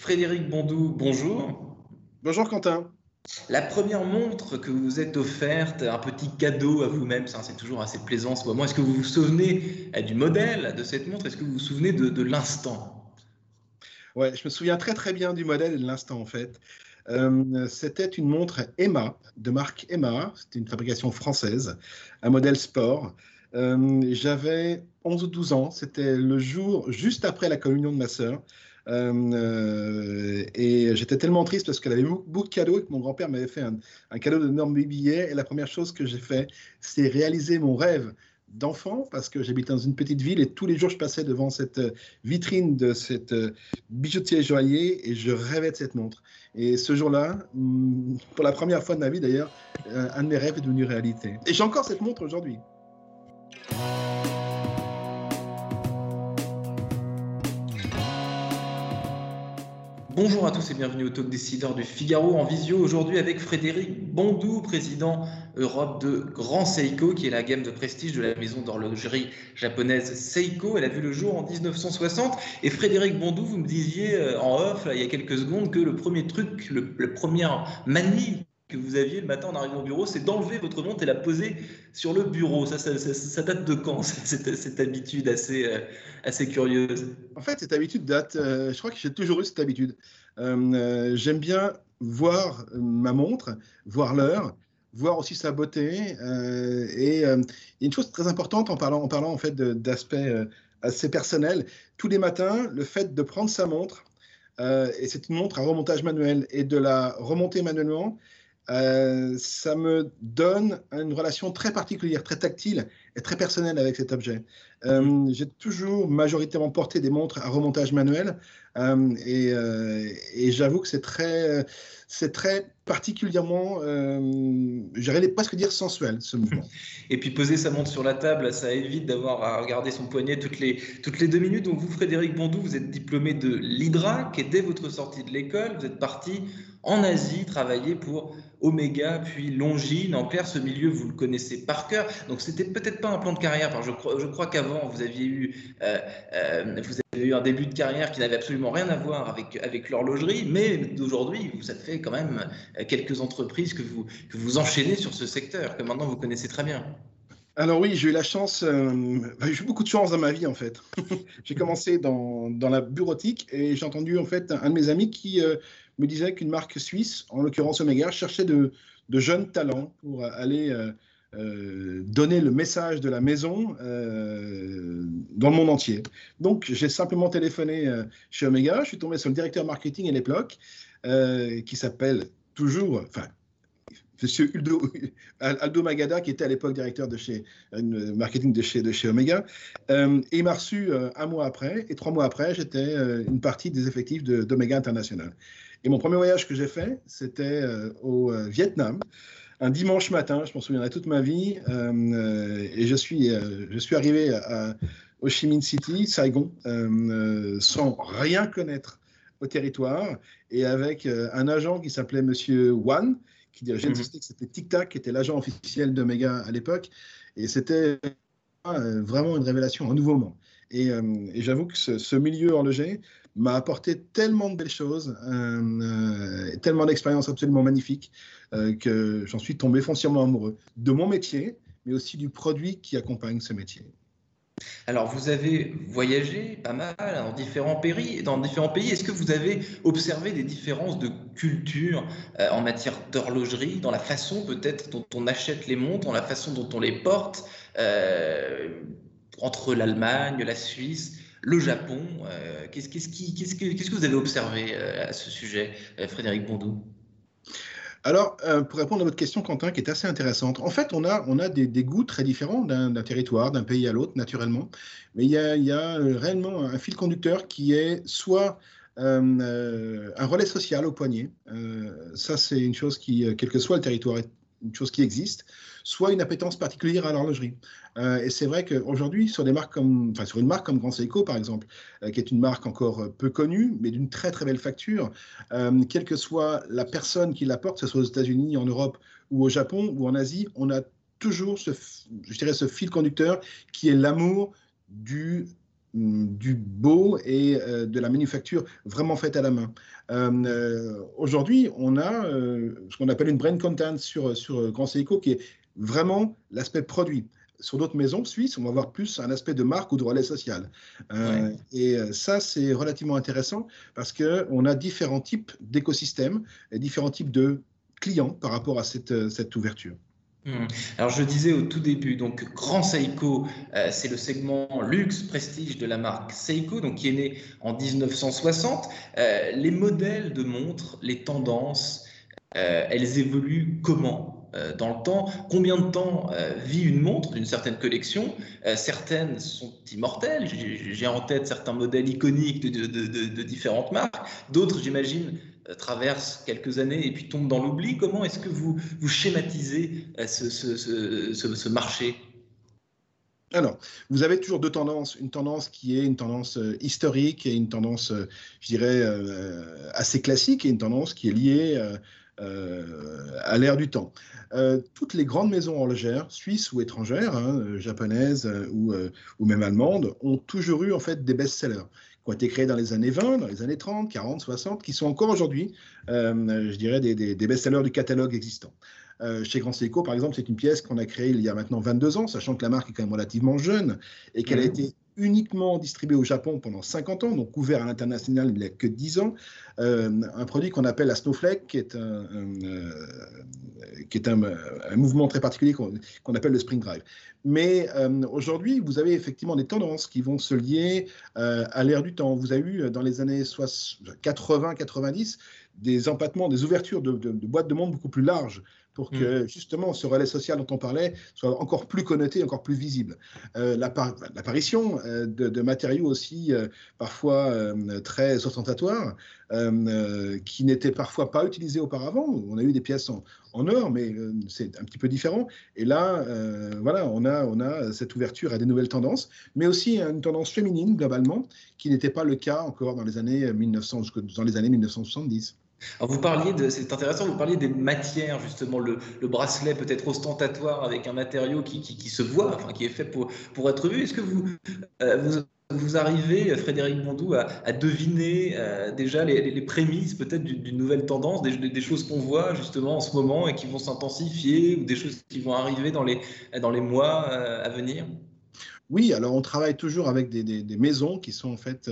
Frédéric Bondou, bonjour. Bonjour Quentin. La première montre que vous vous êtes offerte, un petit cadeau à vous-même, c'est toujours assez plaisant ce moment. Est-ce que vous vous souvenez euh, du modèle de cette montre? Est-ce que vous vous souvenez de, l'instant? Ouais, je me souviens très très bien du modèle et de l'instant en fait. Euh, c'était une montre Emma, de marque Emma, c'était une fabrication française, un modèle sport. Euh, j'avais 11 ou 12 ans, c'était le jour juste après la communion de ma sœur. Euh, et j'étais tellement triste parce qu'elle avait beaucoup de cadeaux et que mon grand-père m'avait fait un, un cadeau d'énormes billets. Et la première chose que j'ai fait, c'est réaliser mon rêve d'enfant parce que j'habitais dans une petite ville et tous les jours je passais devant cette vitrine de cette bijoutier joaillier et je rêvais de cette montre. Et ce jour-là, mm, pour la première fois de ma vie d'ailleurs, euh, un de mes rêves est devenu réalité. Et j'ai encore cette montre aujourd'hui. Bonjour à tous et bienvenue au Talk Décideur du Figaro en visio aujourd'hui avec Frédéric Bondou, président Europe de Grand Seiko, qui est la gamme de prestige de la maison d'horlogerie japonaise Seiko. Elle a vu le jour en 1960. Et Frédéric Bondou, vous me disiez euh, en off, il y a quelques secondes, que le premier truc, le, le premier manie que vous aviez le matin en arrivant au bureau, c'est d'enlever votre montre et la poser sur le bureau. Ça, date de quand, cette, habitude assez, euh, assez curieuse? En fait, cette habitude date, euh, je crois que j'ai toujours eu cette habitude. Euh, j'aime bien voir ma montre, voir l'heure, voir aussi sa beauté. et une chose très importante en parlant en, parlant, en fait d'aspects assez personnels. Tous les matins, le fait de prendre sa montre, et c'est une montre à remontage manuel, et de la remonter manuellement, ça me donne une relation très particulière, très tactile et très personnelle avec cet objet. Euh, mhm. J'ai toujours majoritairement porté des montres à remontage manuel euh, et, et j'avoue que c'est très, c'est très particulièrement, j'allais presque dire sensuel ce mouvement. Et puis poser sa montre sur la table, ça évite d'avoir à regarder son poignet toutes les, toutes les deux minutes. Donc vous, Frédéric Bondou, vous êtes diplômé de l'IDRA, qui est dès votre sortie de l'école, vous êtes parti en Asie travailler pour Omega, puis Longines. En clair, ce milieu, vous le connaissez par cœur. Donc, c'était peut-être pas un plan de carrière. je crois, qu'avant, vous aviez eu, euh, euh, eu un début de carrière qui n'avait absolument rien à voir avec, l'horlogerie, mais d'aujourd'hui, avez fait quand même euh, quelques entreprises que vous, enchaînez sur ce secteur, que maintenant vous connaissez très bien. Alors oui, j'ai eu la chance, j'ai eu beaucoup de chance dans ma vie en fait. j'ai commencé dans, la bureautique et j'ai entendu en fait un de mes amis qui me disait qu'une marque suisse, en l'occurrence Omega, cherchait de, jeunes talents pour aller euh, donner le message de la maison euh, dans le monde entier. Donc, j'ai simplement téléphoné chez Omega. Je suis tombé sur le directeur marketing à l'époque, qui s'appelle toujours, enfin, Monsieur Aldo Magada, qui était à l'époque directeur de chez marketing de chez, de chez Omega. et il m'a reçu un mois après, et trois mois après, j'étais une partie des effectifs d'Omega International. Et mon premier voyage que j'ai fait, c'était euh, au euh, Vietnam, un dimanche matin, je m'en souviendrai toute ma vie. Euh, et je suis, je suis arrivé à, Ho Chi Minh City, Saigon, sans rien connaître au territoire, et avec un agent qui s'appelait Monsieur Wan, qui dirigeait une société qui s'appelait Tic Tac, qui était l'agent officiel de Mega à l'époque. Et c'était vraiment une révélation, un nouveau monde. Et, et j'avoue que ce, ce milieu horloger m'a apporté tellement de belles choses, euh, euh, tellement d'expériences absolument magnifiques euh, que j'en suis tombé foncièrement amoureux de mon métier, mais aussi du produit qui accompagne ce métier. Alors, vous avez voyagé pas mal dans différents pays. Dans différents pays. Est-ce que vous avez observé des différences de culture en matière d'horlogerie, dans la façon peut-être dont on achète les montres, dans la façon dont on les porte, entre l'Allemagne, la Suisse le Japon. Euh, qu'est-ce, que, vous avez observé euh, à ce sujet, euh, Frédéric Bondou? Alors, pour répondre à votre question, Quentin, qui est assez intéressante, en fait, on a, des, goûts très différents d'un, territoire, d'un pays à l'autre, naturellement, mais il y a, il y a réellement un fil conducteur qui est soit un relais social au poignet, ça c'est une chose qui, quel que soit le territoire, est une chose qui existe, soit une appétence particulière à l'horlogerie. Euh, et c'est vrai qu'aujourd'hui, sur enfin, sur une marque comme Grand Seiko, par exemple, euh, qui est une marque encore euh, peu connue, mais d'une très très belle facture, quelle que soit la personne qui la porte, que ce soit aux États-Unis, en Europe ou au Japon ou en Asie, on a toujours ce, je dirais, ce fil conducteur qui est l'amour du du beau et de la manufacture vraiment faite à la main. Aujourd'hui, on a ce qu'on appelle une brain content sur, sur Grand Seiko qui est vraiment l'aspect produit sur d'autres maisons suisses, on va avoir plus un aspect de marque ou de relais social. Euh, et euh, ça, c'est relativement intéressant parce qu'on a différents types d'écosystèmes et différents types de clients par rapport à cette, euh, cette ouverture. Hmm. Alors je disais au tout début, donc Grand Seiko, c'est le segment luxe prestige de la marque Seiko, donc qui est né en 1960. les modèles de montres, les tendances, elles évoluent comment euh, dans le temps? Combien de temps euh, vit une montre d'une certaine collection? Euh, Certaines sont immortelles. J'ai en tête certains modèles iconiques de, différentes marques. D'autres, j'imagine, traversent quelques années et puis tombent dans l'oubli. Comment est-ce que vous, vous schématisez ce, marché? Alors, vous avez toujours deux tendances. Une tendance qui est une tendance historique et une tendance, je dirais, assez classique et une tendance qui est liée à l'ère du temps. Euh, toutes les grandes maisons horlogères, suisses ou étrangères, hein, euh, japonaises euh, ou, ou, même allemandes, ont toujours eu en fait des best-sellers qui ont été créés dans les années 20, dans les années 30, 40, 60, qui sont encore aujourd'hui, je dirais, des, des, best-sellers du catalogue existant. chez Grand Seiko, par exemple, c'est une pièce qu'on a créée il y a maintenant 22 ans, sachant que la marque est quand même relativement jeune et qu'elle a mmh. été uniquement distribué au Japon pendant 50 ans, donc ouvert à l'international il n'y a que 10 ans. Euh, un produit qu'on appelle la Snowflake, qui est un, euh, qui est un, mouvement très particulier qu'on appelle le Spring Drive. Mais euh, aujourd'hui, vous avez effectivement des tendances qui vont se lier à l'ère du temps. Vous avez eu dans les années 80-90 des empattements, des ouvertures de, de, de boîtes de monde beaucoup plus larges pour que mm. justement ce relais social dont on parlait soit encore plus connoté, encore plus visible. Euh, l'apparition euh, de, matériaux aussi euh, parfois très ostentatoires, qui n'étaient parfois pas utilisés auparavant. On a eu des pièces en, or, mais c'est un petit peu différent. Et là, voilà, on a, on a cette ouverture à des nouvelles tendances, mais aussi une tendance féminine globalement, qui n'était pas le cas encore dans les années 1900, dans les années 1970 vous parliez de, c'est intéressant, vous parliez des matières, justement, le, bracelet peut-être ostentatoire avec un matériau qui, se voit, enfin, qui est fait pour, pour être vu. Est-ce que vous, euh, vous, arrivez, Frédéric Bondou, à, deviner euh, déjà les, prémices peut-être d'une nouvelle tendance, des, choses qu'on voit justement en ce moment et qui vont s'intensifier, ou des choses qui vont arriver dans les, dans les mois euh, à venir? Oui, alors on travaille toujours avec des, des maisons qui sont en fait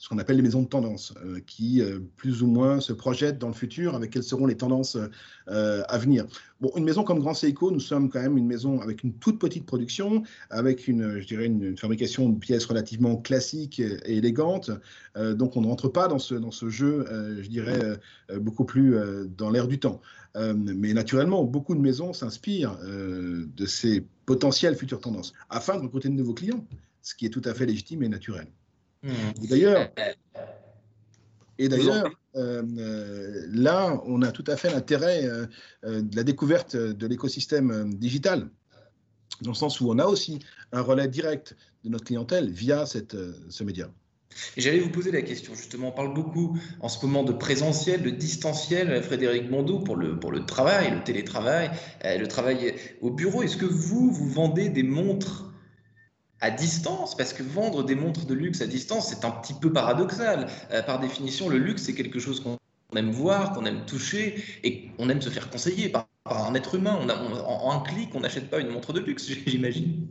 ce qu'on appelle les maisons de tendance, euh, qui euh, plus ou moins se projettent dans le futur avec quelles seront les tendances euh, à venir. Bon, une maison comme Grand Seiko, nous sommes quand même une maison avec une toute petite production, avec une, je dirais, une, fabrication de pièces relativement classique et, élégante. donc, on ne rentre pas dans ce, dans ce jeu, je dirais, beaucoup plus dans l'air du temps. mais naturellement, beaucoup de maisons s'inspirent de ces potentielles futures tendances afin de recruter de nouveaux clients, ce qui est tout à fait légitime et naturel. Et d'ailleurs, et d'ailleurs euh, euh, là, on a tout à fait l'intérêt euh, de la découverte de l'écosystème digital, dans le sens où on a aussi un relais direct de notre clientèle via cette, ce média. J'allais vous poser la question, justement, on parle beaucoup en ce moment de présentiel, de distanciel, Frédéric Mondou, pour le, pour le travail, le télétravail, le travail au bureau. Est-ce que vous, vous vendez des montres à distance, parce que vendre des montres de luxe à distance, c'est un petit peu paradoxal. Euh, par définition, le luxe, c'est quelque chose qu'on aime voir, qu'on aime toucher, et qu'on aime se faire conseiller par, un être humain. On a, en, un clic, on n'achète pas une montre de luxe, j'imagine.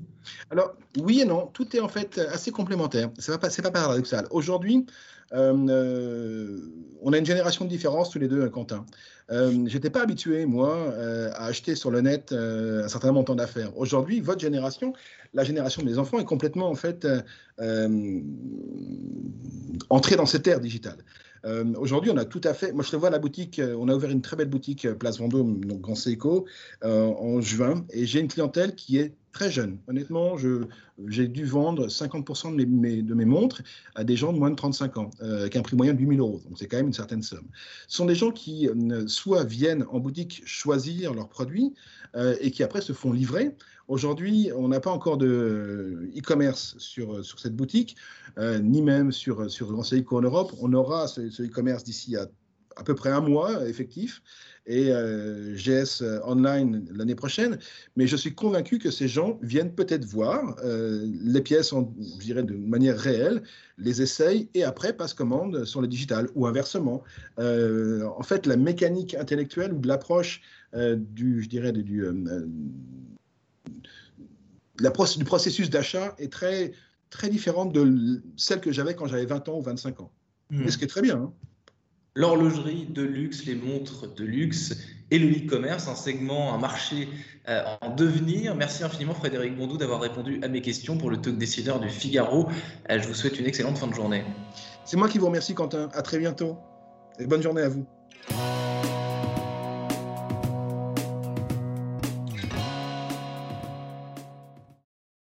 Alors, oui et non, tout est en fait assez complémentaire. Ce n'est pas, pas paradoxal. Aujourd'hui, euh, euh, on a une génération de différence tous les deux, Quentin. Euh, J'étais pas habitué, moi, euh, à acheter sur le net un certain montant d'affaires. Aujourd'hui, votre génération, la génération des enfants, est complètement en fait entrée dans cette ère digitale. Aujourd'hui, on a tout à fait. Moi, je te vois la boutique. on a ouvert une très belle boutique Place Vendôme, donc Grand Seco, en juin, et j'ai une clientèle qui est très jeune. Honnêtement, j'ai dû vendre 50% de mes, montres à des gens de moins de 35 ans, euh, avec un prix moyen de 8000 euros. Donc, c'est quand même une certaine somme. Ce sont des gens qui euh, soit viennent en boutique choisir leurs produits euh, et qui après se font livrer. Aujourd'hui, on n'a pas encore de e-commerce sur, sur cette boutique, ni même sur, sur Grand Seiko en Europe. On aura ce, e-commerce d'ici à à peu près un mois effectif et euh, GS Online l'année prochaine. Mais je suis convaincu que ces gens viennent peut-être voir les pièces, en, je dirais, de manière réelle, les essayent et après passent commande sur le digital ou inversement. en fait, la mécanique intellectuelle ou de l'approche du, je dirais, du, la, du processus d'achat est très, très différente de celle que j'avais quand j'avais 20 ans ou 25 ans. Hmm. Mais ce qui est très bien. Hein. L'horlogerie de luxe, les montres de luxe et le e-commerce, un segment, un marché euh, en devenir. Merci infiniment Frédéric Bondou d'avoir répondu à mes questions pour le talk décideur du Figaro. Euh, je vous souhaite une excellente fin de journée. C'est moi qui vous remercie Quentin. À très bientôt et bonne journée à vous.